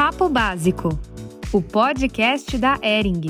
Papo Básico, o podcast da Ering.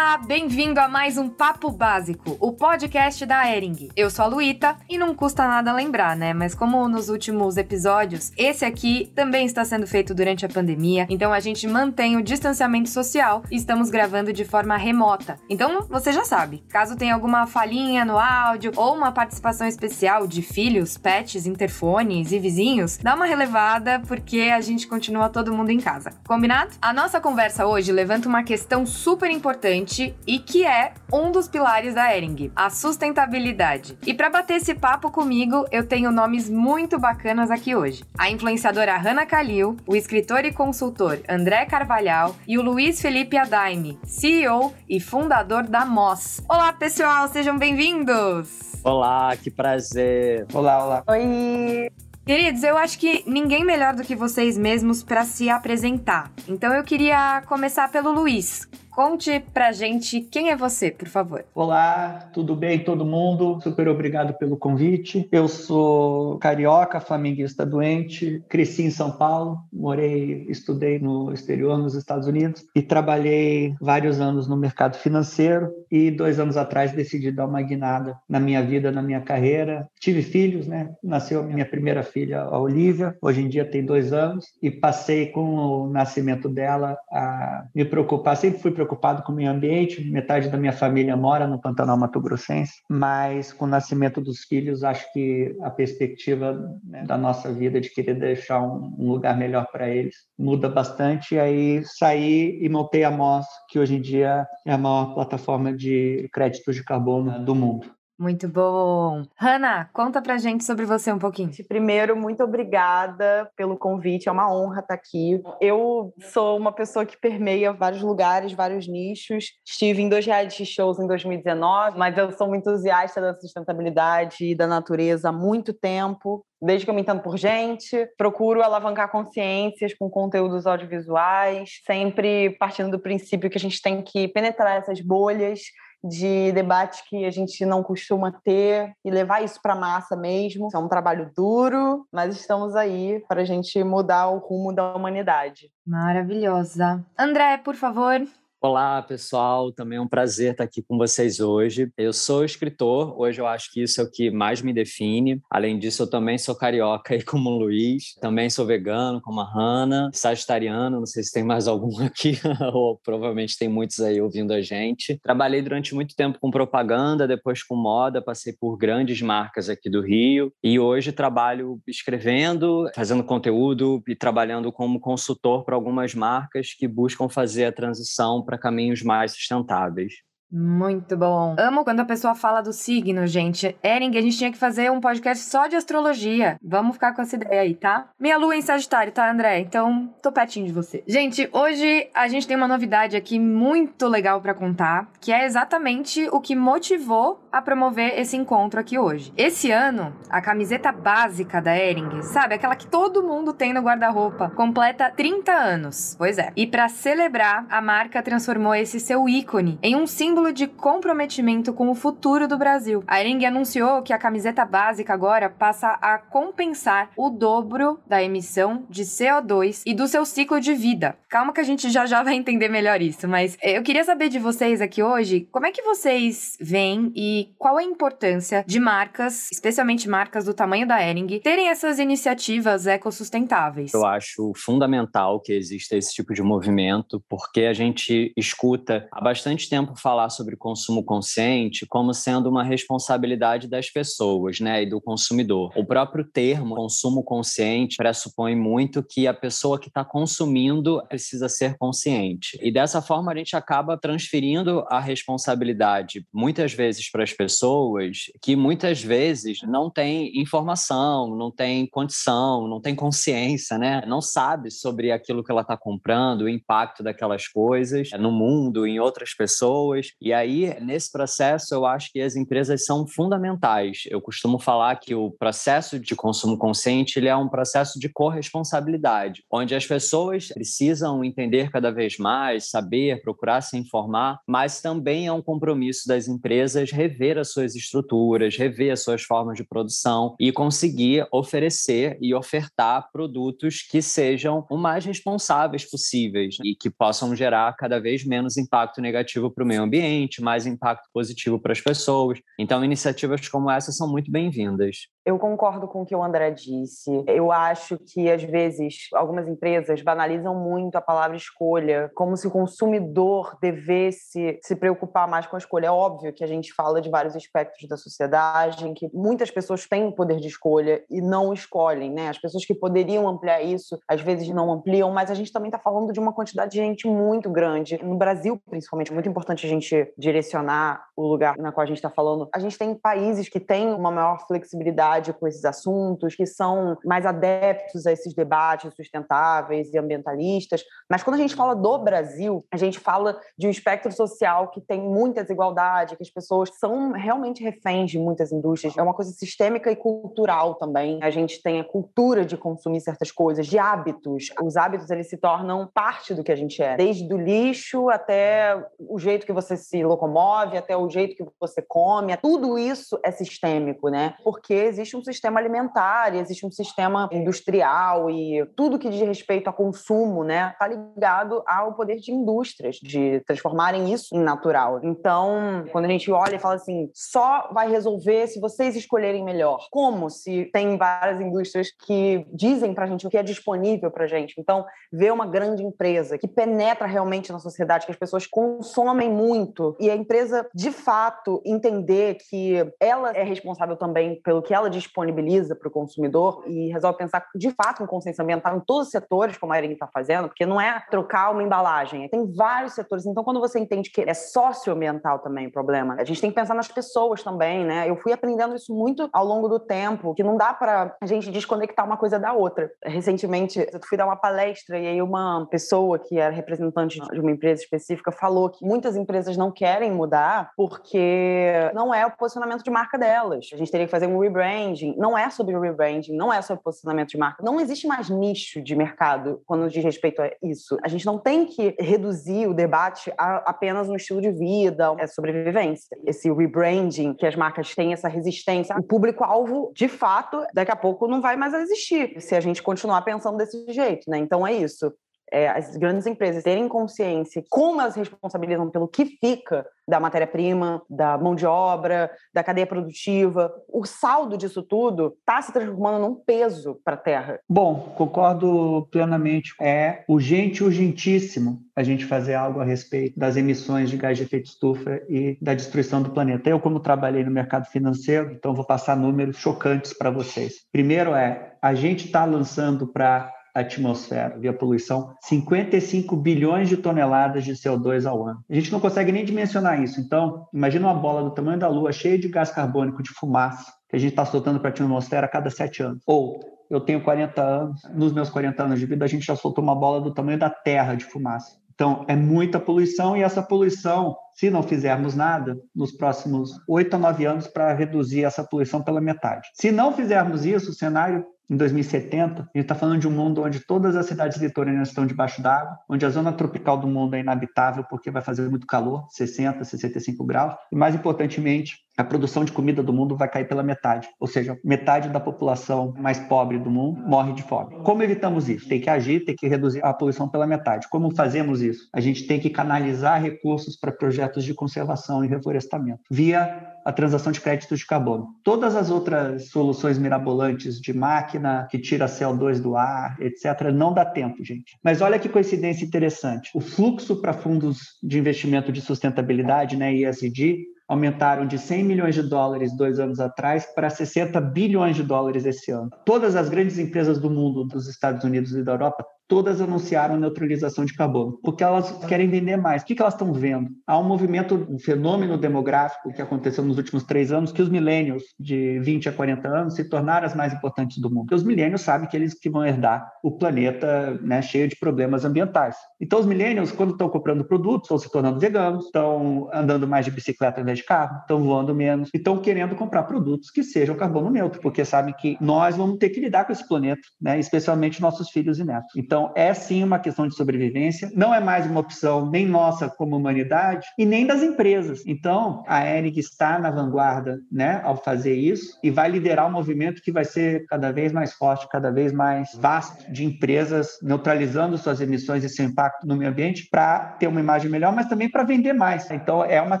Bem-vindo a mais um Papo Básico, o podcast da Ering. Eu sou a Luíta e não custa nada lembrar, né? Mas como nos últimos episódios, esse aqui também está sendo feito durante a pandemia, então a gente mantém o distanciamento social e estamos gravando de forma remota. Então você já sabe, caso tenha alguma falhinha no áudio ou uma participação especial de filhos, pets, interfones e vizinhos, dá uma relevada porque a gente continua todo mundo em casa. Combinado? A nossa conversa hoje levanta uma questão super importante e que é um dos pilares da Ering, a sustentabilidade. E para bater esse papo comigo, eu tenho nomes muito bacanas aqui hoje. A influenciadora Hanna Kalil, o escritor e consultor André Carvalhal e o Luiz Felipe Adaime, CEO e fundador da Moss. Olá, pessoal, sejam bem-vindos! Olá, que prazer! Olá, olá! Oi! Queridos, eu acho que ninguém melhor do que vocês mesmos para se apresentar. Então eu queria começar pelo Luiz. Conte pra gente quem é você, por favor. Olá, tudo bem todo mundo? Super obrigado pelo convite. Eu sou carioca, flamenguista doente, cresci em São Paulo, morei, estudei no exterior, nos Estados Unidos e trabalhei vários anos no mercado financeiro e dois anos atrás decidi dar uma guinada na minha vida, na minha carreira. Tive filhos, né? Nasceu a minha primeira filha, a Olivia, hoje em dia tem dois anos e passei com o nascimento dela a me preocupar, sempre fui preocupado preocupado com o meio ambiente, metade da minha família mora no Pantanal Mato Grossense, mas com o nascimento dos filhos, acho que a perspectiva né, da nossa vida de querer deixar um, lugar melhor para eles muda bastante. E aí saí e montei a MOS, que hoje em dia é a maior plataforma de créditos de carbono do mundo. Muito bom. Hanna, conta pra gente sobre você um pouquinho. Primeiro, muito obrigada pelo convite, é uma honra estar aqui. Eu sou uma pessoa que permeia vários lugares, vários nichos. Estive em dois reality shows em 2019, mas eu sou muito entusiasta da sustentabilidade e da natureza há muito tempo desde que eu me entendo por gente, procuro alavancar consciências com conteúdos audiovisuais, sempre partindo do princípio que a gente tem que penetrar essas bolhas de debate que a gente não costuma ter e levar isso para a massa mesmo. É um trabalho duro, mas estamos aí para a gente mudar o rumo da humanidade. Maravilhosa. André, por favor, Olá, pessoal. Também é um prazer estar aqui com vocês hoje. Eu sou escritor. Hoje eu acho que isso é o que mais me define. Além disso, eu também sou carioca, como o Luiz. Também sou vegano, como a Hanna. Sagitariano, não sei se tem mais algum aqui, ou provavelmente tem muitos aí ouvindo a gente. Trabalhei durante muito tempo com propaganda, depois com moda, passei por grandes marcas aqui do Rio. E hoje trabalho escrevendo, fazendo conteúdo e trabalhando como consultor para algumas marcas que buscam fazer a transição para caminhos mais sustentáveis. Muito bom. Amo quando a pessoa fala do signo, gente. Ering, a gente tinha que fazer um podcast só de astrologia. Vamos ficar com essa ideia aí, tá? Minha lua é em Sagitário, tá, André? Então, tô pertinho de você. Gente, hoje a gente tem uma novidade aqui muito legal para contar, que é exatamente o que motivou a promover esse encontro aqui hoje. Esse ano, a camiseta básica da Ering, sabe? Aquela que todo mundo tem no guarda-roupa, completa 30 anos. Pois é. E para celebrar, a marca transformou esse seu ícone em um símbolo de comprometimento com o futuro do Brasil. A Ering anunciou que a camiseta básica agora passa a compensar o dobro da emissão de CO2 e do seu ciclo de vida. Calma que a gente já já vai entender melhor isso, mas eu queria saber de vocês aqui hoje, como é que vocês veem e qual a importância de marcas, especialmente marcas do tamanho da Ering, terem essas iniciativas ecossustentáveis? Eu acho fundamental que exista esse tipo de movimento, porque a gente escuta há bastante tempo falar sobre consumo consciente como sendo uma responsabilidade das pessoas, né, e do consumidor. O próprio termo consumo consciente pressupõe muito que a pessoa que está consumindo precisa ser consciente. E dessa forma a gente acaba transferindo a responsabilidade muitas vezes para as pessoas que muitas vezes não têm informação, não têm condição, não têm consciência, né? Não sabe sobre aquilo que ela está comprando, o impacto daquelas coisas no mundo, em outras pessoas. E aí, nesse processo, eu acho que as empresas são fundamentais. Eu costumo falar que o processo de consumo consciente ele é um processo de corresponsabilidade, onde as pessoas precisam entender cada vez mais, saber, procurar se informar, mas também é um compromisso das empresas rever as suas estruturas, rever as suas formas de produção e conseguir oferecer e ofertar produtos que sejam o mais responsáveis possíveis e que possam gerar cada vez menos impacto negativo para o meio ambiente, mais impacto positivo para as pessoas. Então, iniciativas como essa são muito bem-vindas. Eu concordo com o que o André disse. Eu acho que, às vezes, algumas empresas banalizam muito a palavra escolha, como se o consumidor devesse se preocupar mais com a escolha. É óbvio que a gente fala de vários aspectos da sociedade em que muitas pessoas têm o poder de escolha e não escolhem, né? As pessoas que poderiam ampliar isso, às vezes não ampliam, mas a gente também está falando de uma quantidade de gente muito grande. No Brasil, principalmente, é muito importante a gente direcionar o lugar na qual a gente está falando. A gente tem países que têm uma maior flexibilidade com esses assuntos, que são mais adeptos a esses debates sustentáveis e ambientalistas. Mas quando a gente fala do Brasil, a gente fala de um espectro social que tem muita desigualdade, que as pessoas são realmente reféns de muitas indústrias. É uma coisa sistêmica e cultural também. A gente tem a cultura de consumir certas coisas, de hábitos. Os hábitos eles se tornam parte do que a gente é, desde o lixo até o jeito que você se locomove, até o jeito que você come. Tudo isso é sistêmico, né? Porque existe um sistema alimentar, existe um sistema industrial e tudo que diz respeito a consumo, né, tá ligado ao poder de indústrias, de transformarem isso em natural. Então, quando a gente olha e fala assim, só vai resolver se vocês escolherem melhor. Como se tem várias indústrias que dizem pra gente o que é disponível pra gente. Então, ver uma grande empresa que penetra realmente na sociedade, que as pessoas consomem muito e a empresa de fato entender que ela é responsável também pelo que ela disponibiliza para o consumidor e resolve pensar de fato em consciência ambiental em todos os setores, como a Erin está fazendo, porque não é trocar uma embalagem, tem vários setores. Então, quando você entende que é socioambiental também o problema, a gente tem que pensar nas pessoas também, né? Eu fui aprendendo isso muito ao longo do tempo, que não dá para a gente desconectar uma coisa da outra. Recentemente, eu fui dar uma palestra e aí uma pessoa que era representante de uma empresa específica falou que muitas empresas não querem mudar porque não é o posicionamento de marca delas. A gente teria que fazer um rebrand rebranding não é sobre rebranding, não é sobre posicionamento de marca. Não existe mais nicho de mercado quando diz respeito a isso. A gente não tem que reduzir o debate a apenas um estilo de vida, é sobrevivência. Esse rebranding, que as marcas têm essa resistência, o público-alvo, de fato, daqui a pouco não vai mais existir se a gente continuar pensando desse jeito, né? Então é isso. É, as grandes empresas terem consciência como elas responsabilizam pelo que fica da matéria-prima, da mão de obra, da cadeia produtiva. O saldo disso tudo está se transformando num peso para a Terra. Bom, concordo plenamente. É urgente, urgentíssimo a gente fazer algo a respeito das emissões de gás de efeito estufa e da destruição do planeta. Eu, como trabalhei no mercado financeiro, então vou passar números chocantes para vocês. Primeiro é, a gente está lançando para atmosfera via poluição 55 bilhões de toneladas de CO2 ao ano. A gente não consegue nem dimensionar isso. Então, imagina uma bola do tamanho da Lua cheia de gás carbônico, de fumaça, que a gente está soltando para a atmosfera a cada sete anos. Ou eu tenho 40 anos, nos meus 40 anos de vida, a gente já soltou uma bola do tamanho da Terra de fumaça. Então, é muita poluição e essa poluição, se não fizermos nada, nos próximos oito a nove anos, para reduzir essa poluição pela metade. Se não fizermos isso, o cenário em 2070, a gente está falando de um mundo onde todas as cidades litorâneas estão debaixo d'água, onde a zona tropical do mundo é inabitável porque vai fazer muito calor, 60, 65 graus, e mais importantemente, a produção de comida do mundo vai cair pela metade, ou seja, metade da população mais pobre do mundo morre de fome. Como evitamos isso? Tem que agir, tem que reduzir a poluição pela metade. Como fazemos isso? A gente tem que canalizar recursos para projetos de conservação e reflorestamento via a transação de créditos de carbono. Todas as outras soluções mirabolantes de máquina que tira CO2 do ar, etc., não dá tempo, gente. Mas olha que coincidência interessante. O fluxo para fundos de investimento de sustentabilidade, né, ESG, aumentaram de 100 milhões de dólares dois anos atrás para 60 bilhões de dólares esse ano. Todas as grandes empresas do mundo, dos Estados Unidos e da Europa, todas anunciaram neutralização de carbono, porque elas querem vender mais. O que, elas estão vendo? Há um movimento, um fenômeno demográfico que aconteceu nos últimos três anos, que os milênios de 20 a 40 anos se tornaram as mais importantes do mundo. Os milênios sabem que eles que vão herdar o planeta né, cheio de problemas ambientais. Então, os milênios, quando estão comprando produtos, estão se tornando veganos, estão andando mais de bicicleta ao invés de carro, estão voando menos, e estão querendo comprar produtos que sejam carbono neutro, porque sabem que nós vamos ter que lidar com esse planeta, né, especialmente nossos filhos e netos. Então, é sim uma questão de sobrevivência, não é mais uma opção nem nossa como humanidade e nem das empresas. Então, a ERIG está na vanguarda né, ao fazer isso e vai liderar um movimento que vai ser cada vez mais forte, cada vez mais vasto de empresas neutralizando suas emissões e seu impacto no meio ambiente para ter uma imagem melhor, mas também para vender mais. Então, é uma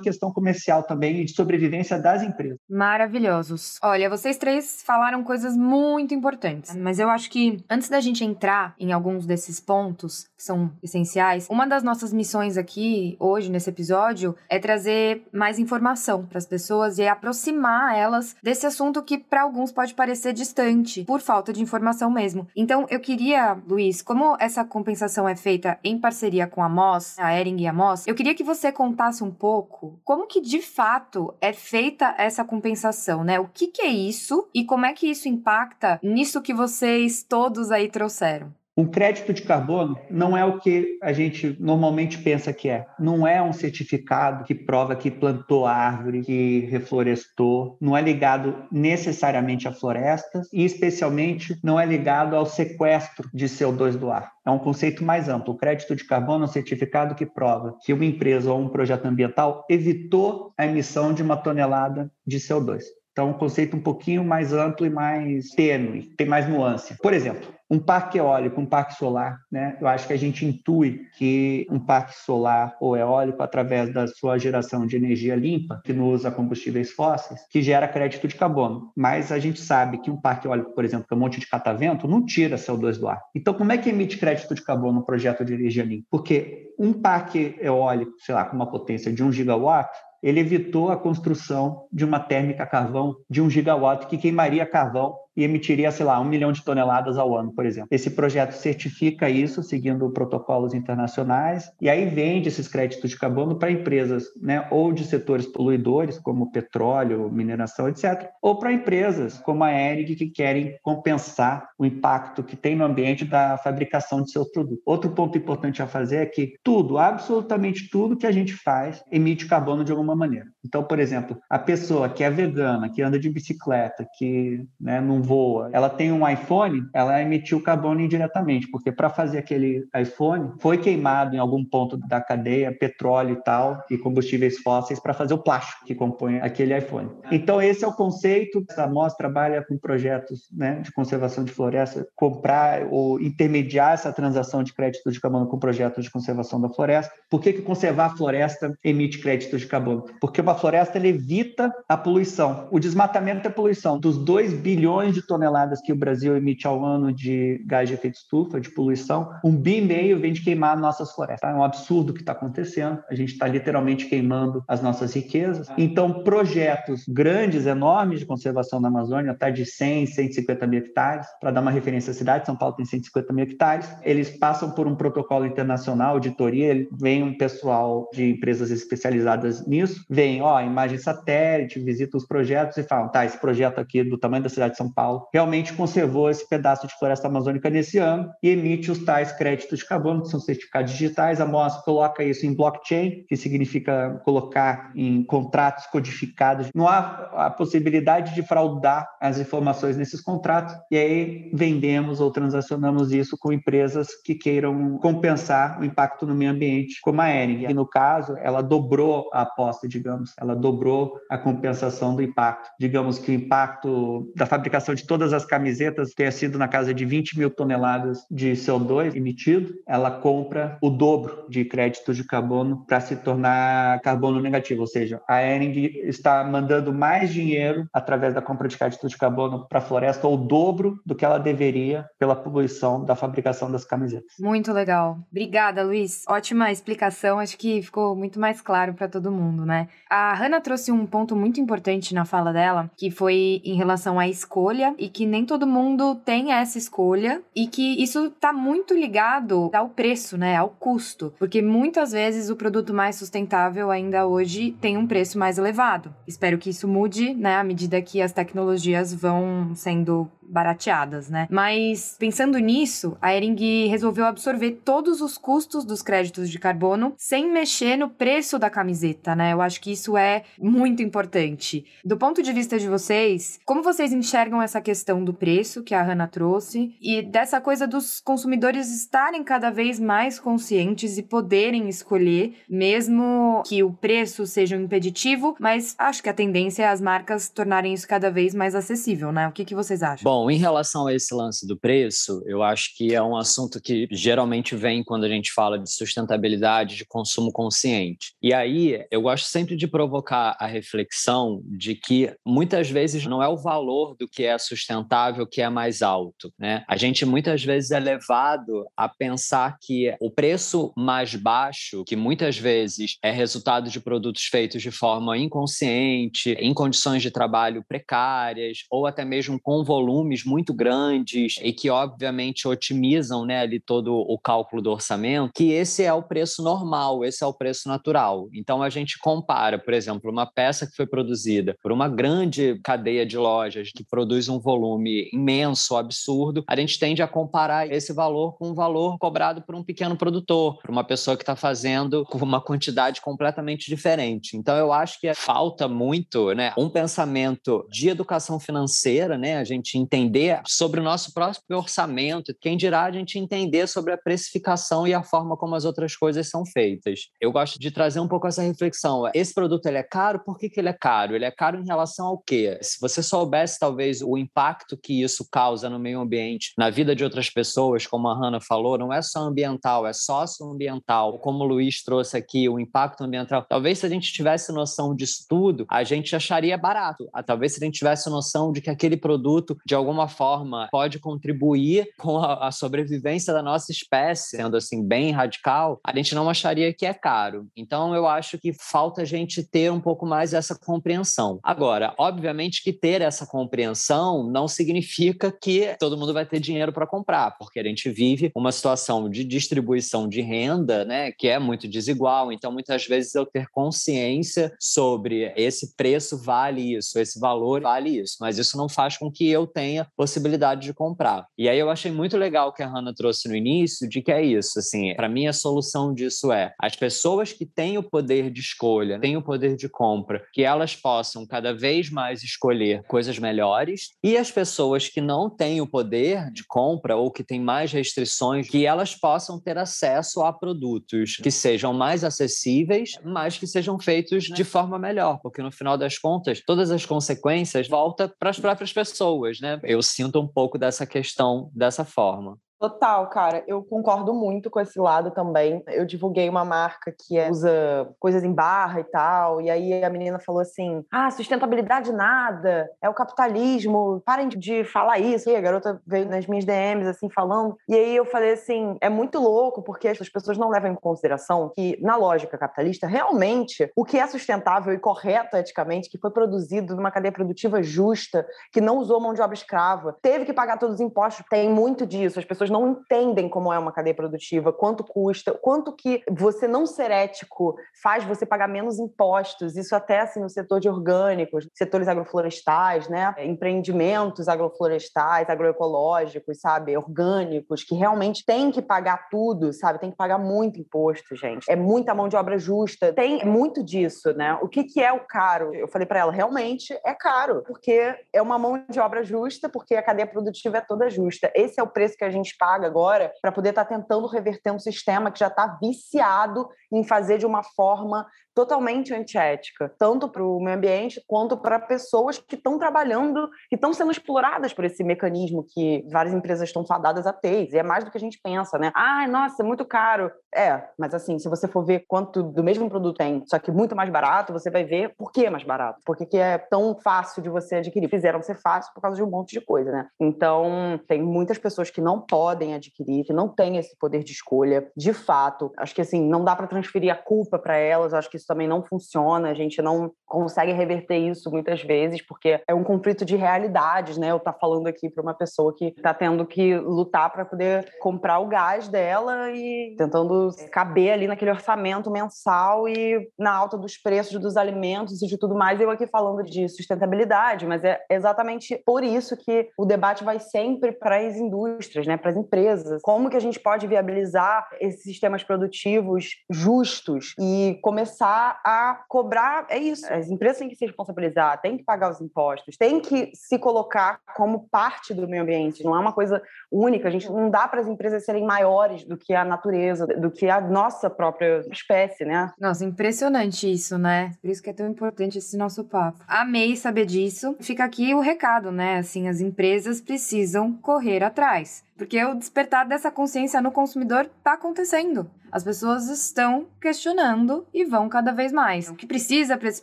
questão comercial também de sobrevivência das empresas. Maravilhosos. Olha, vocês três falaram coisas muito importantes, mas eu acho que antes da gente entrar em alguns desses pontos que são essenciais, uma das nossas missões aqui hoje nesse episódio é trazer mais informação para as pessoas e aproximar elas desse assunto que para alguns pode parecer distante por falta de informação mesmo. Então, eu queria, Luiz, como essa compensação é feita em parceria com a MOS, a Ering e a MOS, eu queria que você contasse um pouco como que de fato é feita essa compensação, né? O que, que é isso e como é que isso impacta nisso que vocês todos aí trouxeram? Um crédito de carbono não é o que a gente normalmente pensa que é. Não é um certificado que prova que plantou árvore, que reflorestou. Não é ligado necessariamente a florestas e, especialmente, não é ligado ao sequestro de CO2 do ar. É um conceito mais amplo. O crédito de carbono é um certificado que prova que uma empresa ou um projeto ambiental evitou a emissão de uma tonelada de CO2. Então, é um conceito um pouquinho mais amplo e mais tênue, tem mais nuance. Por exemplo, um parque eólico, um parque solar, né? Eu acho que a gente intui que um parque solar ou eólico, através da sua geração de energia limpa, que não usa combustíveis fósseis, que gera crédito de carbono. Mas a gente sabe que um parque eólico, por exemplo, que é um monte de catavento, não tira CO2 do ar. Então, como é que emite crédito de carbono no projeto de energia limpa? Porque um parque eólico, sei lá, com uma potência de 1 gigawatt, ele evitou a construção de uma térmica carvão de um gigawatt que queimaria carvão e emitiria, sei lá, um milhão de toneladas ao ano, por exemplo. Esse projeto certifica isso, seguindo protocolos internacionais, e aí vende esses créditos de carbono para empresas, né, ou de setores poluidores, como petróleo, mineração, etc., ou para empresas como a ERIG, que querem compensar o impacto que tem no ambiente da fabricação de seus produtos. Outro ponto importante a fazer é que tudo, absolutamente tudo que a gente faz, emite carbono de alguma maneira. Então, por exemplo, a pessoa que é vegana, que anda de bicicleta, que né, não voa, ela tem um iPhone, ela emitiu carbono indiretamente, porque para fazer aquele iPhone foi queimado em algum ponto da cadeia petróleo e tal, e combustíveis fósseis para fazer o plástico que compõe aquele iPhone. Então esse é o conceito. A MOS trabalha com projetos né, de conservação de floresta, comprar ou intermediar essa transação de créditos de carbono com projetos de conservação da floresta. Por que, que conservar a floresta emite créditos de carbono? Porque uma floresta evita a poluição. O desmatamento é poluição. Dos 2 bilhões bilhões de toneladas que o Brasil emite ao ano de gás de efeito estufa, de poluição, um bi e meio vem de queimar nossas florestas. É um absurdo o que está acontecendo. A gente está literalmente queimando as nossas riquezas. Então, projetos grandes, enormes de conservação da Amazônia, até de 100, 150 mil hectares, para dar uma referência à cidade, São Paulo tem 150 mil hectares, eles passam por um protocolo internacional, auditoria, vem um pessoal de empresas especializadas nisso, vem, ó, imagem satélite, visita os projetos e falam, tá, esse projeto aqui do tamanho da cidade de São Paulo Paulo, realmente conservou esse pedaço de floresta amazônica nesse ano e emite os tais créditos de carbono, que são certificados digitais. A MOS coloca isso em blockchain, que significa colocar em contratos codificados. Não há a possibilidade de fraudar as informações nesses contratos, e aí vendemos ou transacionamos isso com empresas que queiram compensar o impacto no meio ambiente, como a Ering. E no caso, ela dobrou a aposta, digamos, ela dobrou a compensação do impacto. Digamos que o impacto da fabricação de todas as camisetas tenha sido na casa de 20 mil toneladas de CO2 emitido, ela compra o dobro de créditos de carbono para se tornar carbono negativo, ou seja, a Ering está mandando mais dinheiro através da compra de créditos de carbono para a floresta, ou o dobro do que ela deveria pela poluição da fabricação das camisetas. Muito legal. Obrigada, Luiz. Ótima explicação, acho que ficou muito mais claro para todo mundo, né? A Hannah trouxe um ponto muito importante na fala dela, que foi em relação à escolha escolha e que nem todo mundo tem essa escolha e que isso está muito ligado ao preço, né, ao custo, porque muitas vezes o produto mais sustentável ainda hoje tem um preço mais elevado. Espero que isso mude, né, à medida que as tecnologias vão sendo barateadas, né? Mas pensando nisso, a Ering resolveu absorver todos os custos dos créditos de carbono sem mexer no preço da camiseta, né? Eu acho que isso é muito importante. Do ponto de vista de vocês, como vocês enxergam essa questão do preço que a Hannah trouxe e dessa coisa dos consumidores estarem cada vez mais conscientes e poderem escolher, mesmo que o preço seja um impeditivo, mas acho que a tendência é as marcas tornarem isso cada vez mais acessível, né? O que, que vocês acham? Bom, Bom, em relação a esse lance do preço, eu acho que é um assunto que geralmente vem quando a gente fala de sustentabilidade, de consumo consciente. E aí, eu gosto sempre de provocar a reflexão de que muitas vezes não é o valor do que é sustentável que é mais alto, né? A gente muitas vezes é levado a pensar que o preço mais baixo, que muitas vezes é resultado de produtos feitos de forma inconsciente, em condições de trabalho precárias ou até mesmo com volume volumes muito grandes e que, obviamente, otimizam né, ali todo o cálculo do orçamento, que esse é o preço normal, esse é o preço natural. Então, a gente compara, por exemplo, uma peça que foi produzida por uma grande cadeia de lojas que produz um volume imenso, absurdo, a gente tende a comparar esse valor com um valor cobrado por um pequeno produtor, por uma pessoa que está fazendo com uma quantidade completamente diferente. Então, eu acho que falta muito né, um pensamento de educação financeira, né, a gente entender sobre o nosso próprio orçamento, quem dirá a gente entender sobre a precificação e a forma como as outras coisas são feitas. Eu gosto de trazer um pouco essa reflexão. Esse produto ele é caro, por que, que ele é caro? Ele é caro em relação ao quê? Se você soubesse, talvez, o impacto que isso causa no meio ambiente, na vida de outras pessoas, como a Hanna falou, não é só ambiental, é socioambiental. Como o Luiz trouxe aqui, o impacto ambiental. Talvez se a gente tivesse noção disso tudo, a gente acharia barato. Ah, talvez se a gente tivesse noção de que aquele produto, de alguma forma pode contribuir com a, a, sobrevivência da nossa espécie, sendo assim bem radical, a gente não acharia que é caro. Então eu acho que falta a gente ter um pouco mais essa compreensão. Agora, obviamente que ter essa compreensão não significa que todo mundo vai ter dinheiro para comprar, porque a gente vive uma situação de distribuição de renda, né, que é muito desigual. Então muitas vezes eu ter consciência sobre esse preço vale isso, esse valor vale isso, mas isso não faz com que eu tenha tenha possibilidade de comprar. E aí eu achei muito legal que a Hannah trouxe no início, de que é isso, assim, para mim a solução disso é as pessoas que têm o poder de escolha, têm o poder de compra, que elas possam cada vez mais escolher coisas melhores, e as pessoas que não têm o poder de compra ou que têm mais restrições, que elas possam ter acesso a produtos que sejam mais acessíveis, mas que sejam feitos de forma melhor, porque no final das contas, todas as consequências voltam para as próprias pessoas, né? Eu sinto um pouco dessa questão dessa forma. Total, cara. Eu concordo muito com esse lado também. Eu divulguei uma marca que é, usa coisas em barra e tal. E aí a menina falou assim: ah, sustentabilidade nada, é o capitalismo, parem de falar isso. E a garota veio nas minhas DMs, assim, falando. E aí eu falei assim: é muito louco, porque as pessoas não levam em consideração que, na lógica capitalista, realmente o que é sustentável e correto eticamente, que foi produzido numa cadeia produtiva justa, que não usou mão de obra escrava, teve que pagar todos os impostos, tem muito disso. As pessoas não entendem como é uma cadeia produtiva, quanto custa, quanto que você não ser ético faz você pagar menos impostos. Isso até assim no setor de orgânicos, setores agroflorestais, né? Empreendimentos agroflorestais, agroecológicos, sabe? Orgânicos, que realmente tem que pagar tudo, sabe? Tem que pagar muito imposto, gente. É muita mão de obra justa. Tem muito disso, né? O que, que é o caro? Eu falei para ela, realmente é caro, porque é uma mão de obra justa, porque a cadeia produtiva é toda justa. Esse é o preço que a gente paga agora para poder estar tá tentando reverter um sistema que já está viciado em fazer de uma forma totalmente antiética, tanto para o meio ambiente quanto para pessoas que estão trabalhando, que estão sendo exploradas por esse mecanismo que várias empresas estão fadadas a ter. E é mais do que a gente pensa, né? Ah, nossa, é muito caro. É, mas assim, se você for ver quanto do mesmo produto tem, só que muito mais barato, você vai ver por que é mais barato. Por que, que é tão fácil de você adquirir. Fizeram ser fácil por causa de um monte de coisa, né? Então, tem muitas pessoas que não podem adquirir, que não têm esse poder de escolha. De fato, acho que assim, não dá para transferir a culpa para elas, acho que isso também não funciona, a gente não consegue reverter isso muitas vezes, porque é um conflito de realidades, né? Eu tá falando aqui para uma pessoa que tá tendo que lutar para poder comprar o gás dela e tentando caber ali naquele orçamento mensal e na alta dos preços dos alimentos e de tudo mais. Eu aqui falando de sustentabilidade, mas é exatamente por isso que o debate vai sempre para as indústrias, né, para as empresas. Como que a gente pode viabilizar esses sistemas produtivos justos e começar a cobrar, é isso, as empresas têm que se responsabilizar, têm que pagar os impostos, têm que se colocar como parte do meio ambiente, não é uma coisa única, a gente não dá para as empresas serem maiores do que a natureza, do que a nossa própria espécie, né? Nossa, impressionante isso, né? Por isso que é tão importante esse nosso papo. Amei saber disso. Fica aqui o recado, né? Assim, as empresas precisam correr atrás. Porque o despertar dessa consciência no consumidor está acontecendo. As pessoas estão questionando e vão cada vez mais. O que precisa para esse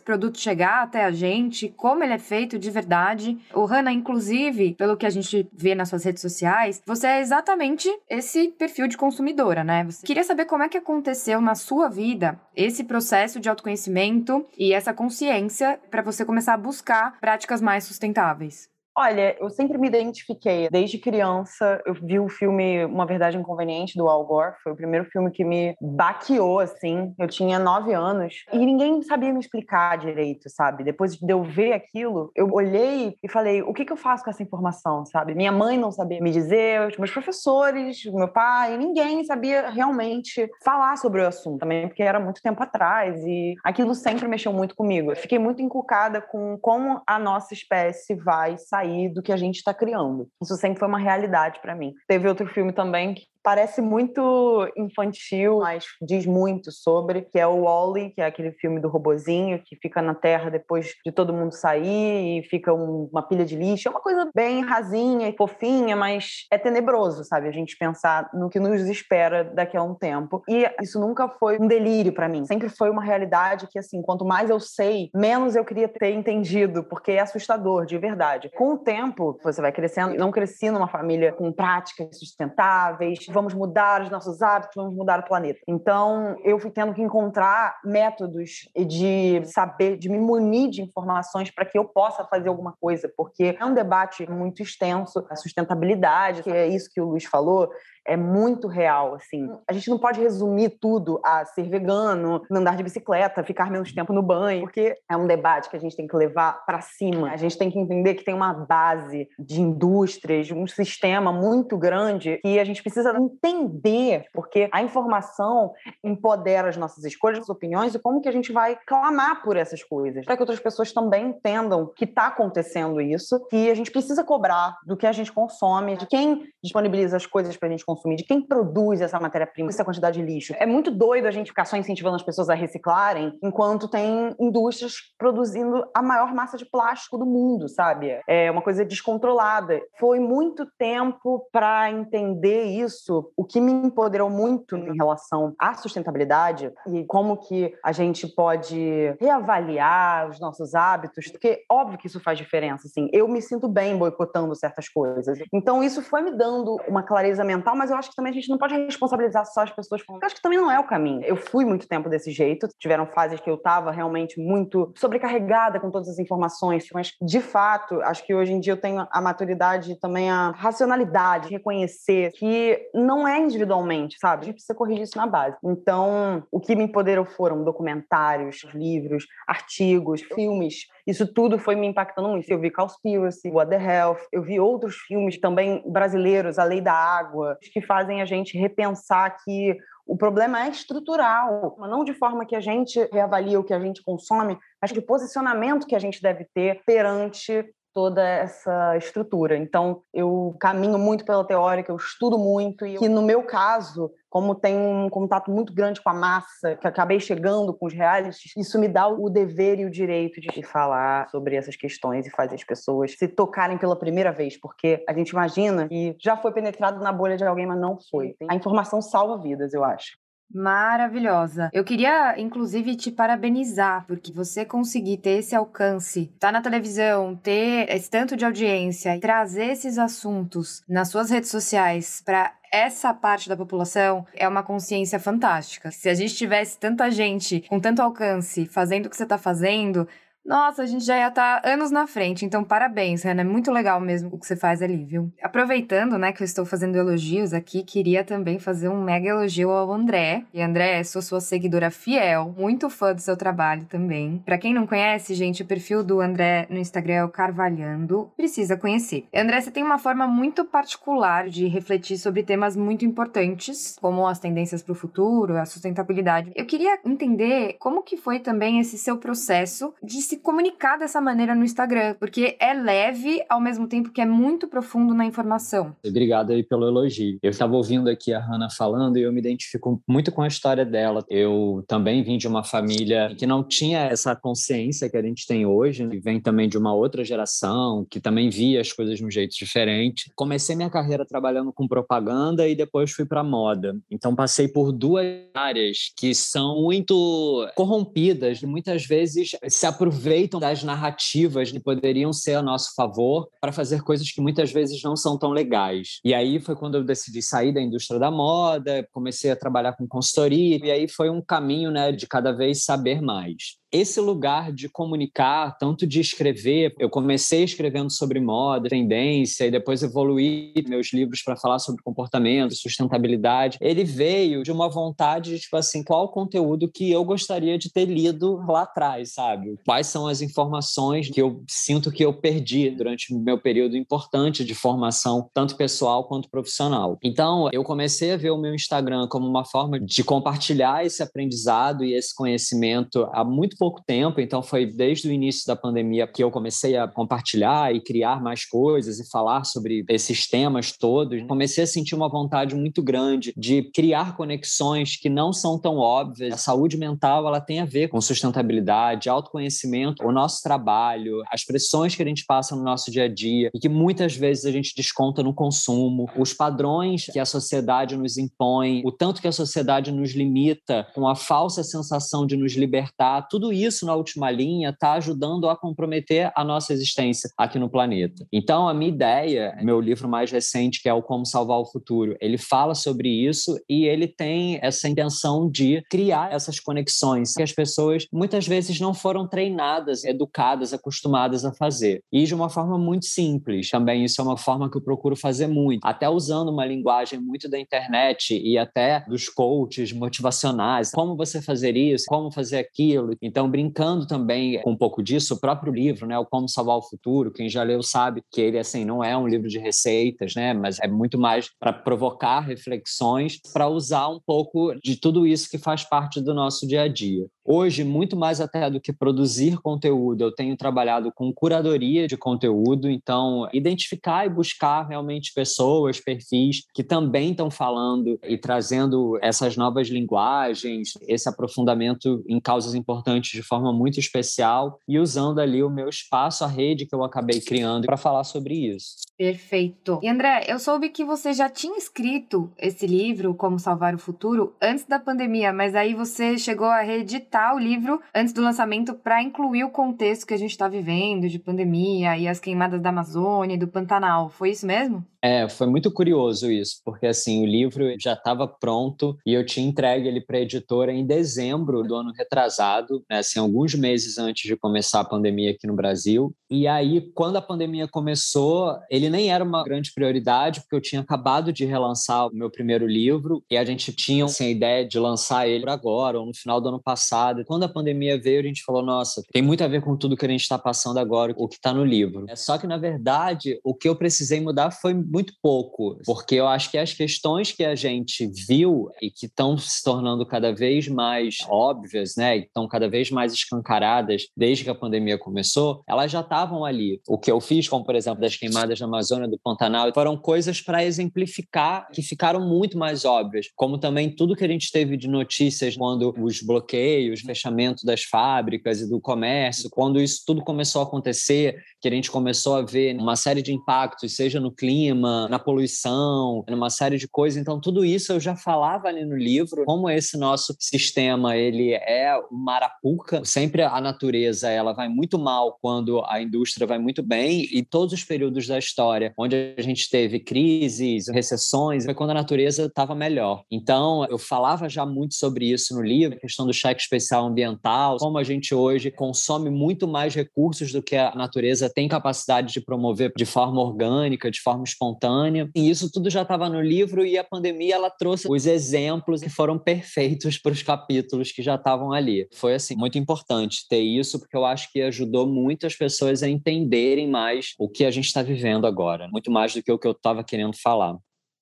produto chegar até a gente, como ele é feito de verdade. O Hanna, inclusive, pelo que a gente vê nas suas redes sociais, você é exatamente esse perfil de consumidora, né? Você queria saber como é que aconteceu na sua vida esse processo de autoconhecimento e essa consciência para você começar a buscar práticas mais sustentáveis. Olha, eu sempre me identifiquei. Desde criança, eu vi o filme Uma Verdade Inconveniente, do Al Gore. Foi o primeiro filme que me baqueou, assim. Eu tinha nove anos. E ninguém sabia me explicar direito, sabe? Depois de eu ver aquilo, eu olhei e falei, o que, que eu faço com essa informação, sabe? Minha mãe não sabia me dizer, os meus professores, meu pai, ninguém sabia realmente falar sobre o assunto também, porque era muito tempo atrás. E aquilo sempre mexeu muito comigo. Eu fiquei muito encucada com como a nossa espécie vai sair sair do que a gente está criando. Isso sempre foi uma realidade para mim. Teve outro filme também que parece muito infantil, mas diz muito sobre, que é o Wally, que é aquele filme do robozinho que fica na Terra depois de todo mundo sair e fica um, uma pilha de lixo. É uma coisa bem rasinha e fofinha, mas é tenebroso, sabe? A gente pensar no que nos espera daqui a um tempo. E isso nunca foi um delírio para mim. Sempre foi uma realidade que, assim, quanto mais eu sei, menos eu queria ter entendido, porque é assustador, de verdade. Com o tempo, você vai crescendo. Não cresci numa família com práticas sustentáveis, vamos mudar os nossos hábitos, vamos mudar o planeta. Então, eu fui tendo que encontrar métodos de saber, de me munir de informações para que eu possa fazer alguma coisa, porque é um debate muito extenso, a sustentabilidade, que é isso que o Luiz falou, é muito real, assim. A gente não pode resumir tudo a ser vegano, andar de bicicleta, ficar menos tempo no banho, porque é um debate que a gente tem que levar para cima. A gente tem que entender que tem uma base de indústrias, um sistema muito grande que a gente precisa entender, porque a informação empodera as nossas escolhas, as opiniões e como que a gente vai clamar por essas coisas, para que outras pessoas também entendam que está acontecendo isso, que a gente precisa cobrar do que a gente consome, de quem disponibiliza as coisas para a gente consumir, de quem produz essa matéria-prima, essa quantidade de lixo. É muito doido a gente ficar só incentivando as pessoas a reciclarem, enquanto tem indústrias produzindo a maior massa de plástico do mundo, sabe? É uma coisa descontrolada. Foi muito tempo para entender isso, o que me empoderou muito em relação à sustentabilidade e como que a gente pode reavaliar os nossos hábitos, porque óbvio que isso faz diferença, assim. Eu me sinto bem boicotando certas coisas. Então isso foi me dando uma clareza mental, mas eu acho que também a gente não pode responsabilizar só as pessoas. Eu acho que também não é o caminho. Eu fui muito tempo desse jeito, tiveram fases que eu estava realmente muito sobrecarregada com todas as informações, mas de fato, acho que hoje em dia eu tenho a maturidade e também a racionalidade, reconhecer que não é individualmente, sabe? A gente precisa corrigir isso na base. Então, o que me empoderou foram documentários, livros, artigos, filmes. Isso tudo foi me impactando muito. Eu vi Cowspiracy, What the Health, eu vi outros filmes também brasileiros, A Lei da Água, que fazem a gente repensar que o problema é estrutural, não de forma que a gente reavalia o que a gente consome, mas de posicionamento que a gente deve ter perante toda essa estrutura. Então, eu caminho muito pela teórica, eu estudo muito e que no meu caso, como tenho um contato muito grande com a massa, que acabei chegando com os realities, isso me dá o dever e o direito de falar sobre essas questões e fazer as pessoas se tocarem pela primeira vez, porque a gente imagina que já foi penetrado na bolha de alguém, mas não foi. A informação salva vidas, eu acho. Maravilhosa. Eu queria, inclusive, te parabenizar, porque você conseguir ter esse alcance, tá na televisão, ter esse tanto de audiência e trazer esses assuntos nas suas redes sociais para essa parte da população é uma consciência fantástica. Se a gente tivesse tanta gente com tanto alcance fazendo o que você está fazendo, nossa, a gente já ia estar tá anos na frente, então parabéns, Renan. É muito legal mesmo o que você faz ali, viu? Aproveitando, né, que eu estou fazendo elogios aqui, queria também fazer um mega elogio ao André. E André, sou sua seguidora fiel, muito fã do seu trabalho também. Para quem não conhece, gente, o perfil do André no Instagram é o Carvalhando, precisa conhecer. André, você tem uma forma muito particular de refletir sobre temas muito importantes, como as tendências para o futuro, a sustentabilidade. Eu queria entender como que foi também esse seu processo de se comunicar dessa maneira no Instagram, porque é leve ao mesmo tempo que é muito profundo na informação. Obrigado aí pelo elogio. Eu estava ouvindo aqui a Hannah falando e eu me identifico muito com a história dela. Eu também vim de uma família que não tinha essa consciência que a gente tem hoje, né? e vem também de uma outra geração que também via as coisas de um jeito diferente. Comecei minha carreira trabalhando com propaganda e depois fui para moda. Então passei por duas áreas que são muito corrompidas, muitas vezes se aproveitam aproveitam das narrativas que poderiam ser a nosso favor para fazer coisas que muitas vezes não são tão legais. E aí foi quando eu decidi sair da indústria da moda, comecei a trabalhar com consultoria, e aí foi um caminho né, de cada vez saber mais esse lugar de comunicar, tanto de escrever, eu comecei escrevendo sobre moda, tendência, e depois evoluí meus livros para falar sobre comportamento, sustentabilidade. Ele veio de uma vontade de, tipo assim, qual o conteúdo que eu gostaria de ter lido lá atrás, sabe? Quais são as informações que eu sinto que eu perdi durante o meu período importante de formação, tanto pessoal quanto profissional. Então, eu comecei a ver o meu Instagram como uma forma de compartilhar esse aprendizado e esse conhecimento há muito pouco tempo, então foi desde o início da pandemia que eu comecei a compartilhar e criar mais coisas e falar sobre esses temas todos. Comecei a sentir uma vontade muito grande de criar conexões que não são tão óbvias. A saúde mental, ela tem a ver com sustentabilidade, autoconhecimento, o nosso trabalho, as pressões que a gente passa no nosso dia a dia e que muitas vezes a gente desconta no consumo, os padrões que a sociedade nos impõe, o tanto que a sociedade nos limita com a falsa sensação de nos libertar, tudo tudo isso, na última linha, está ajudando a comprometer a nossa existência aqui no planeta. Então, a minha ideia, meu livro mais recente, que é o Como Salvar o Futuro, ele fala sobre isso e ele tem essa intenção de criar essas conexões que as pessoas muitas vezes não foram treinadas, educadas, acostumadas a fazer. E de uma forma muito simples. Também isso é uma forma que eu procuro fazer muito, até usando uma linguagem muito da internet e até dos coaches motivacionais. Como você fazer isso? Como fazer aquilo? Então, então, brincando também com um pouco disso, o próprio livro, né, o Como Salvar o Futuro, quem já leu sabe que ele assim não é um livro de receitas, né, mas é muito mais para provocar reflexões, para usar um pouco de tudo isso que faz parte do nosso dia a dia. Hoje, muito mais até do que produzir conteúdo, eu tenho trabalhado com curadoria de conteúdo, então identificar e buscar realmente pessoas, perfis que também estão falando e trazendo essas novas linguagens, esse aprofundamento em causas importantes de forma muito especial e usando ali o meu espaço, a rede que eu acabei criando para falar sobre isso. Perfeito. E André, eu soube que você já tinha escrito esse livro, Como Salvar o Futuro, antes da pandemia, mas aí você chegou a reeditar o livro antes do lançamento para incluir o contexto que a gente está vivendo de pandemia e as queimadas da Amazônia e do Pantanal. Foi isso mesmo? É, foi muito curioso isso, porque assim, o livro já estava pronto e eu tinha entregue ele para a editora em dezembro do ano retrasado, né, assim, alguns meses antes de começar a pandemia aqui no Brasil. E aí, quando a pandemia começou, ele nem era uma grande prioridade, porque eu tinha acabado de relançar o meu primeiro livro e a gente tinha assim, a ideia de lançar ele agora ou no final do ano passado. Quando a pandemia veio, a gente falou: nossa, tem muito a ver com tudo que a gente está passando agora, o que está no livro. É só que, na verdade, o que eu precisei mudar foi muito pouco, porque eu acho que as questões que a gente viu e que estão se tornando cada vez mais óbvias, né, estão cada vez mais escancaradas desde que a pandemia começou, elas já estavam ali. O que eu fiz, como por exemplo das queimadas na Amazônia, do Pantanal, foram coisas para exemplificar que ficaram muito mais óbvias, como também tudo que a gente teve de notícias quando os bloqueios, fechamento das fábricas e do comércio, quando isso tudo começou a acontecer, que a gente começou a ver uma série de impactos, seja no clima, na poluição, numa série de coisas. Então, tudo isso eu já falava ali no livro, como esse nosso sistema, ele é uma arapuca, sempre a natureza, ela vai muito mal quando a indústria vai muito bem, e todos os períodos da história onde a gente teve crises, recessões, foi quando a natureza estava melhor. Então, eu falava já muito sobre isso no livro, a questão do cheque ambiental, como a gente hoje consome muito mais recursos do que a natureza tem capacidade de promover de forma orgânica, de forma espontânea. E isso tudo já estava no livro e a pandemia ela trouxe os exemplos que foram perfeitos para os capítulos que já estavam ali. Foi assim muito importante ter isso porque eu acho que ajudou muito as pessoas a entenderem mais o que a gente está vivendo agora, muito mais do que o que eu estava querendo falar.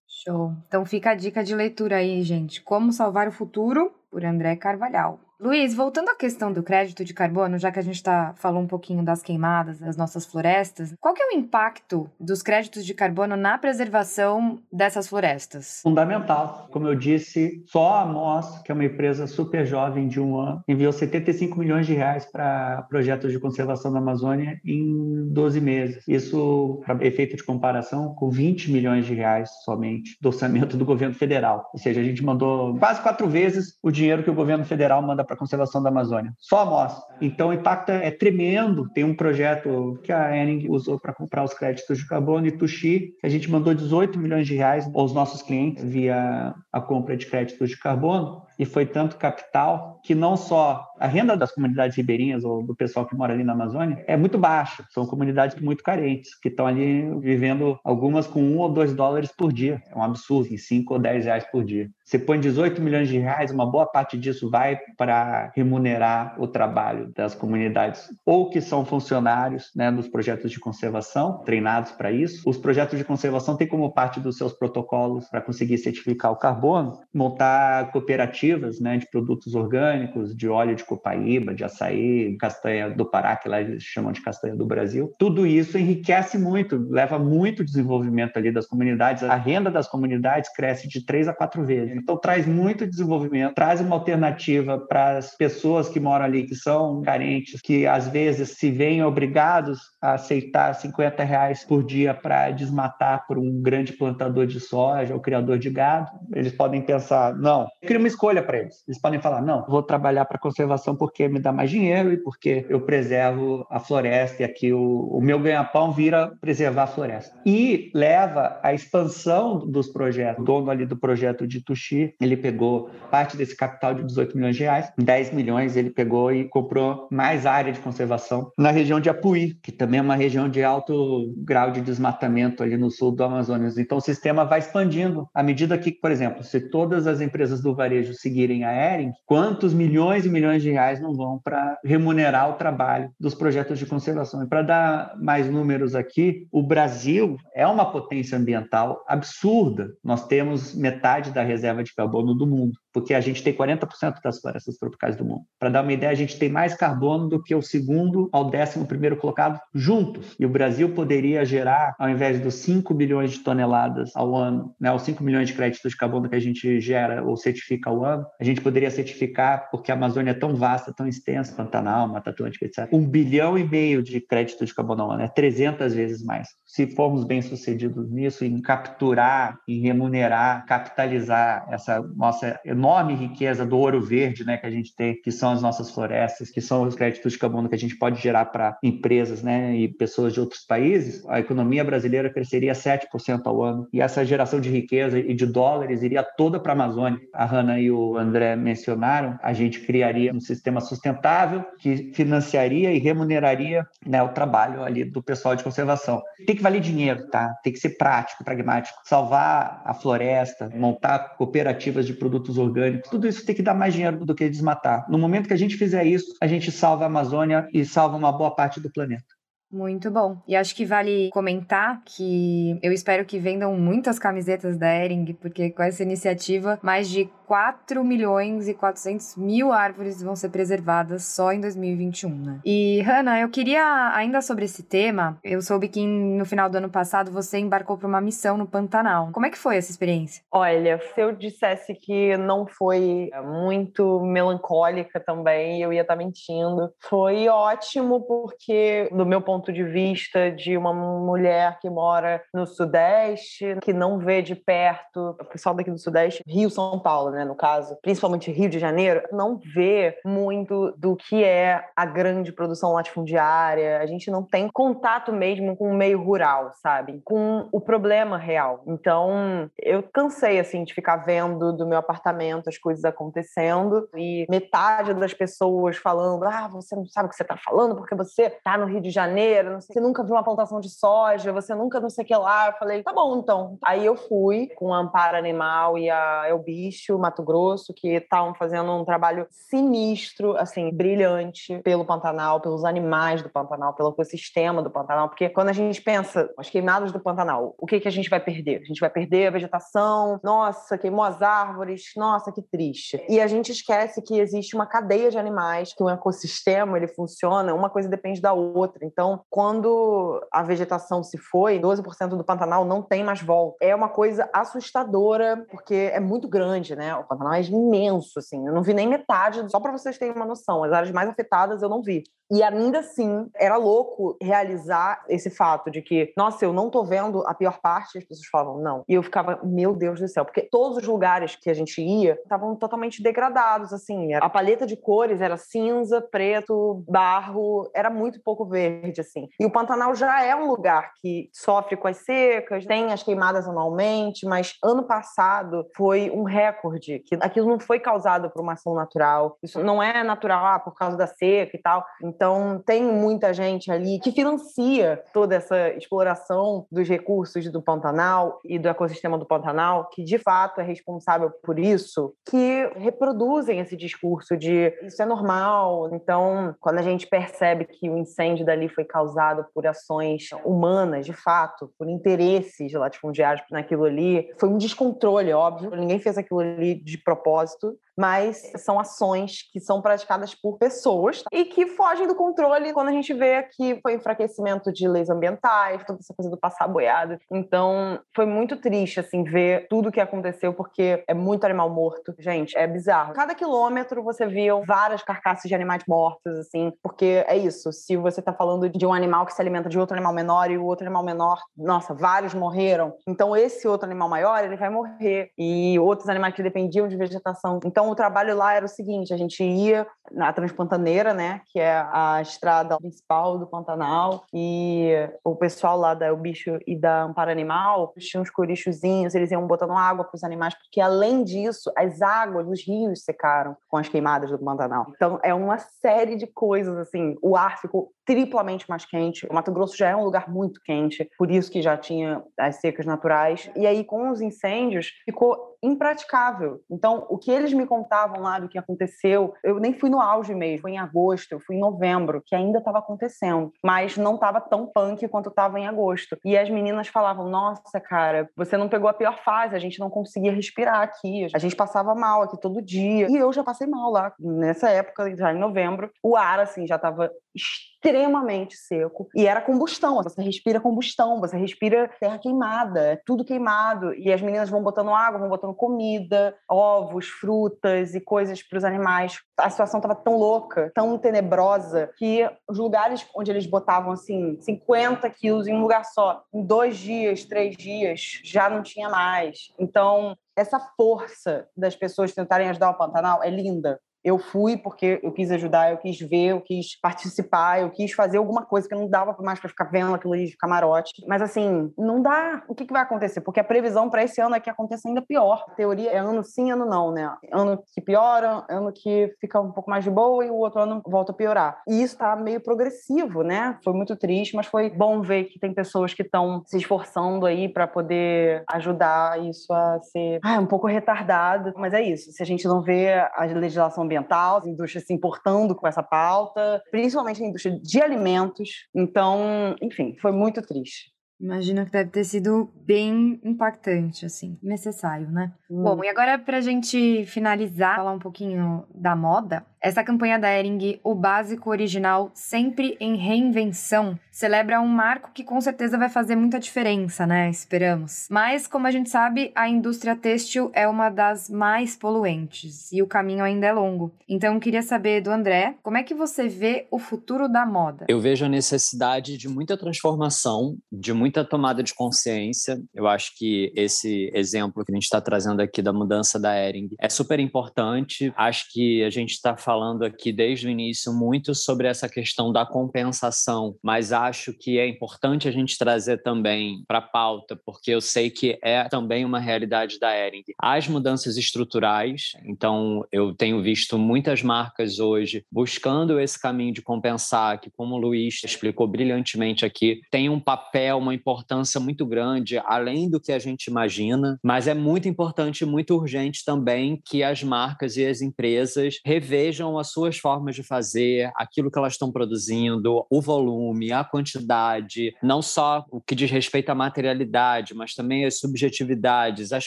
Show. Então fica a dica de leitura aí, gente. Como salvar o futuro por André Carvalhal. Luiz, voltando à questão do crédito de carbono, já que a gente tá, falou um pouquinho das queimadas das nossas florestas, qual que é o impacto dos créditos de carbono na preservação dessas florestas? Fundamental. Como eu disse, só a MOS, que é uma empresa super jovem de um ano, enviou 75 milhões de reais para projetos de conservação da Amazônia em 12 meses. Isso, para efeito de comparação, com 20 milhões de reais somente do orçamento do governo federal. Ou seja, a gente mandou quase quatro vezes o dinheiro que o governo federal manda para a conservação da Amazônia. Só a MOS. Então, o impacto é tremendo. Tem um projeto que a Enning usou para comprar os créditos de carbono e Tuxi, que a gente mandou 18 milhões de reais aos nossos clientes via a compra de créditos de carbono e foi tanto capital que não só a renda das comunidades ribeirinhas ou do pessoal que mora ali na Amazônia é muito baixa. São comunidades muito carentes, que estão ali vivendo algumas com um ou dois dólares por dia. É um absurdo, em cinco ou dez reais por dia. Você põe 18 milhões de reais, uma boa parte disso vai para remunerar o trabalho das comunidades, ou que são funcionários né, dos projetos de conservação, treinados para isso. Os projetos de conservação têm como parte dos seus protocolos para conseguir certificar o carbono, montar cooperativas né, de produtos orgânicos, de óleo de copaíba, de açaí, castanha do Pará, que lá eles chamam de castanha do Brasil. Tudo isso enriquece muito, leva muito desenvolvimento ali das comunidades. A renda das comunidades cresce de três a quatro vezes. Então, traz muito desenvolvimento, traz uma alternativa para as pessoas que moram ali, que são carentes, que às vezes se veem obrigados a aceitar 50 reais por dia para desmatar por um grande plantador de soja ou criador de gado. Eles podem pensar, não, cria uma escolha para eles. Eles podem falar, não, vou trabalhar para conservação porque me dá mais dinheiro e porque eu preservo a floresta e aqui o, o meu ganha-pão vira preservar a floresta. E leva à expansão dos projetos. O dono ali do projeto de Tuxi ele pegou parte desse capital de 18 milhões de reais, 10 milhões ele pegou e comprou mais área de conservação na região de Apuí, que também é uma região de alto grau de desmatamento ali no sul do Amazonas. Então o sistema vai expandindo à medida que, por exemplo, se todas as empresas do varejo seguirem a Ering, quantos milhões e milhões de reais não vão para remunerar o trabalho dos projetos de conservação? E para dar mais números aqui, o Brasil é uma potência ambiental absurda. Nós temos metade da reserva de carbono do mundo porque a gente tem 40% das florestas tropicais do mundo. Para dar uma ideia, a gente tem mais carbono do que o segundo ao décimo primeiro colocado juntos. E o Brasil poderia gerar, ao invés dos 5 bilhões de toneladas ao ano, né, os 5 milhões de créditos de carbono que a gente gera ou certifica ao ano, a gente poderia certificar, porque a Amazônia é tão vasta, tão extensa, Pantanal, Mata Atlântica, etc., um bilhão e meio de créditos de carbono ao ano, é 300 vezes mais. Se formos bem sucedidos nisso, em capturar, em remunerar, capitalizar essa nossa enorme enorme riqueza do ouro verde né, que a gente tem, que são as nossas florestas, que são os créditos de carbono que a gente pode gerar para empresas né, e pessoas de outros países, a economia brasileira cresceria 7% ao ano. E essa geração de riqueza e de dólares iria toda para a Amazônia. A Hanna e o André mencionaram, a gente criaria um sistema sustentável que financiaria e remuneraria né, o trabalho ali do pessoal de conservação. Tem que valer dinheiro, tá? Tem que ser prático, pragmático. Salvar a floresta, montar cooperativas de produtos orgânicos tudo isso tem que dar mais dinheiro do que desmatar. No momento que a gente fizer isso, a gente salva a Amazônia e salva uma boa parte do planeta. Muito bom. E acho que vale comentar que eu espero que vendam muitas camisetas da Ering, porque com essa iniciativa, mais de 4 milhões e 400 mil árvores vão ser preservadas só em 2021, né? E, Hanna, eu queria, ainda sobre esse tema, eu soube que no final do ano passado você embarcou para uma missão no Pantanal. Como é que foi essa experiência? Olha, se eu dissesse que não foi muito melancólica também, eu ia estar mentindo. Foi ótimo porque, do meu ponto de vista, de uma mulher que mora no Sudeste, que não vê de perto, o pessoal daqui do Sudeste, Rio, São Paulo, né, no caso, principalmente Rio de Janeiro, não vê muito do que é a grande produção latifundiária. A gente não tem contato mesmo com o meio rural, sabe? Com o problema real. Então, eu cansei, assim, de ficar vendo do meu apartamento as coisas acontecendo e metade das pessoas falando: ah, você não sabe o que você está falando porque você tá no Rio de Janeiro, não sei, você nunca viu uma plantação de soja, você nunca não sei o que lá. Eu falei: tá bom, então. Aí eu fui com a Amparo Animal e a El Bicho, Mato Grosso, que estavam fazendo um trabalho sinistro, assim, brilhante pelo Pantanal, pelos animais do Pantanal, pelo ecossistema do Pantanal, porque quando a gente pensa as queimadas do Pantanal, o que, que a gente vai perder? A gente vai perder a vegetação, nossa, queimou as árvores, nossa, que triste. E a gente esquece que existe uma cadeia de animais, que o ecossistema ele funciona, uma coisa depende da outra. Então, quando a vegetação se foi, 12% do Pantanal não tem mais volta. É uma coisa assustadora, porque é muito grande, né? O Pantanal é imenso, assim. Eu não vi nem metade, só para vocês terem uma noção. As áreas mais afetadas eu não vi. E ainda assim, era louco realizar esse fato de que, nossa, eu não tô vendo a pior parte, as pessoas falavam, não. E eu ficava, meu Deus do céu, porque todos os lugares que a gente ia estavam totalmente degradados, assim. A paleta de cores era cinza, preto, barro, era muito pouco verde, assim. E o Pantanal já é um lugar que sofre com as secas, tem as queimadas anualmente, mas ano passado foi um recorde, que aquilo não foi causado por uma ação natural. Isso não é natural ah, por causa da seca e tal. Então, tem muita gente ali que financia toda essa exploração dos recursos do Pantanal e do ecossistema do Pantanal, que de fato é responsável por isso, que reproduzem esse discurso de isso é normal. Então, quando a gente percebe que o incêndio dali foi causado por ações humanas, de fato, por interesses latifundiários naquilo ali, foi um descontrole, óbvio. Ninguém fez aquilo ali de propósito, mas são ações que são praticadas por pessoas tá? e que fogem do controle quando a gente vê que foi enfraquecimento de leis ambientais, toda essa coisa do passar boiado. Então, foi muito triste, assim, ver tudo o que aconteceu, porque é muito animal morto. Gente, é bizarro. Cada quilômetro você via várias carcaças de animais mortos, assim, porque é isso. Se você tá falando de um animal que se alimenta de outro animal menor e o outro animal menor, nossa, vários morreram. Então, esse outro animal maior, ele vai morrer. E outros animais que dependiam de vegetação. Então, então, o trabalho lá era o seguinte: a gente ia na Transpantaneira, né, que é a estrada principal do Pantanal, e o pessoal lá da Bicho e da Amparo Animal tinham uns corichozinhos, eles iam botando água para os animais, porque além disso, as águas dos rios secaram com as queimadas do Pantanal. Então, é uma série de coisas, assim, o ar ficou triplamente mais quente. O Mato Grosso já é um lugar muito quente, por isso que já tinha as secas naturais. E aí, com os incêndios, ficou impraticável. Então, o que eles me contavam lá do que aconteceu, eu nem fui no auge mesmo, foi em agosto, eu fui em novembro, que ainda estava acontecendo, mas não estava tão punk quanto estava em agosto. E as meninas falavam: Nossa, cara, você não pegou a pior fase, a gente não conseguia respirar aqui, a gente passava mal aqui todo dia. E eu já passei mal lá. Nessa época, já em novembro, o ar, assim, já estava extremamente seco e era combustão. Você respira combustão, você respira terra queimada, é tudo queimado. E as meninas vão botando água, vão botando comida, ovos, frutas e coisas para os animais. A situação estava tão louca, tão tenebrosa, que os lugares onde eles botavam assim 50 quilos em um lugar só, em dois dias, três dias, já não tinha mais. Então essa força das pessoas tentarem ajudar o Pantanal é linda, eu fui porque eu quis ajudar, eu quis ver, eu quis participar, eu quis fazer alguma coisa que não dava mais para ficar vendo aquilo ali de camarote. Mas assim, não dá. O que, que vai acontecer? Porque a previsão para esse ano é que aconteça ainda pior. A teoria é ano sim, ano não, né? Ano que piora, ano que fica um pouco mais de boa e o outro ano volta a piorar. E isso tá meio progressivo, né? Foi muito triste, mas foi bom ver que tem pessoas que estão se esforçando aí para poder ajudar isso a ser ah, um pouco retardado. Mas é isso. Se a gente não vê a legislação ambiental ambiental, a indústria se importando com essa pauta, principalmente a indústria de alimentos. Então, enfim, foi muito triste. Imagino que deve ter sido bem impactante, assim, necessário, né? Hum. Bom, e agora pra gente finalizar, falar um pouquinho da moda, essa campanha da Ering, o básico original sempre em reinvenção, celebra um marco que com certeza vai fazer muita diferença, né? Esperamos. Mas, como a gente sabe, a indústria têxtil é uma das mais poluentes e o caminho ainda é longo. Então, queria saber do André, como é que você vê o futuro da moda? Eu vejo a necessidade de muita transformação, de muita tomada de consciência. Eu acho que esse exemplo que a gente está trazendo aqui da mudança da Ering é super importante. Acho que a gente está falando aqui desde o início muito sobre essa questão da compensação, mas acho que é importante a gente trazer também para a pauta, porque eu sei que é também uma realidade da Ering. As mudanças estruturais, então eu tenho visto muitas marcas hoje buscando esse caminho de compensar, que como o Luiz explicou brilhantemente aqui, tem um papel, uma importância muito grande, além do que a gente imagina, mas é muito importante muito urgente também que as marcas e as empresas revejam vejam as suas formas de fazer, aquilo que elas estão produzindo, o volume, a quantidade, não só o que diz respeito à materialidade, mas também as subjetividades, as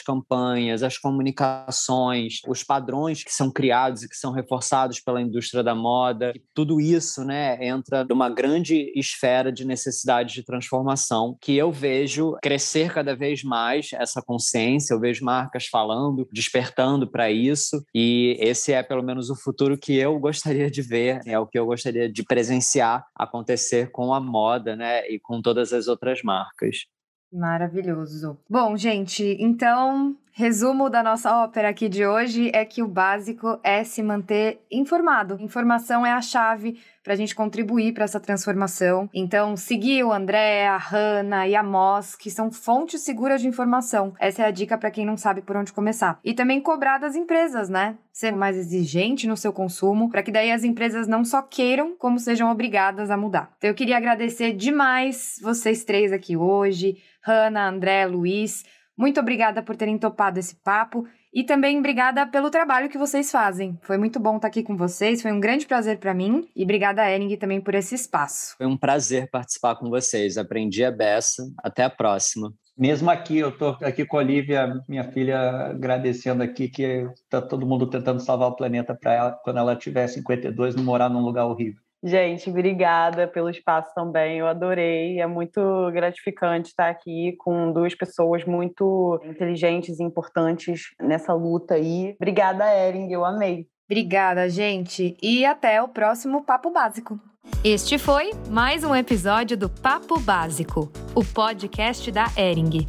campanhas, as comunicações, os padrões que são criados e que são reforçados pela indústria da moda. tudo isso, né, entra numa grande esfera de necessidade de transformação que eu vejo crescer cada vez mais essa consciência, eu vejo marcas falando, despertando para isso, e esse é pelo menos o futuro que eu gostaria de ver, é o que eu gostaria de presenciar acontecer com a moda, né, e com todas as outras marcas. Maravilhoso. Bom, gente, então Resumo da nossa ópera aqui de hoje é que o básico é se manter informado. Informação é a chave para a gente contribuir para essa transformação. Então, seguir o André, a Hanna e a Moss, que são fontes seguras de informação. Essa é a dica para quem não sabe por onde começar. E também cobrar das empresas, né? Ser mais exigente no seu consumo, para que daí as empresas não só queiram, como sejam obrigadas a mudar. Então, eu queria agradecer demais vocês três aqui hoje, Hanna, André, Luiz. Muito obrigada por terem topado esse papo e também obrigada pelo trabalho que vocês fazem. Foi muito bom estar aqui com vocês, foi um grande prazer para mim e obrigada a Ering também por esse espaço. Foi um prazer participar com vocês, aprendi a beça. Até a próxima. Mesmo aqui, eu estou aqui com a Olivia, minha filha, agradecendo aqui que está todo mundo tentando salvar o planeta para ela, quando ela tiver 52, não morar num lugar horrível. Gente, obrigada pelo espaço também. Eu adorei. É muito gratificante estar aqui com duas pessoas muito inteligentes e importantes nessa luta aí. Obrigada, Ering. Eu amei. Obrigada, gente. E até o próximo Papo Básico. Este foi mais um episódio do Papo Básico, o podcast da Ering.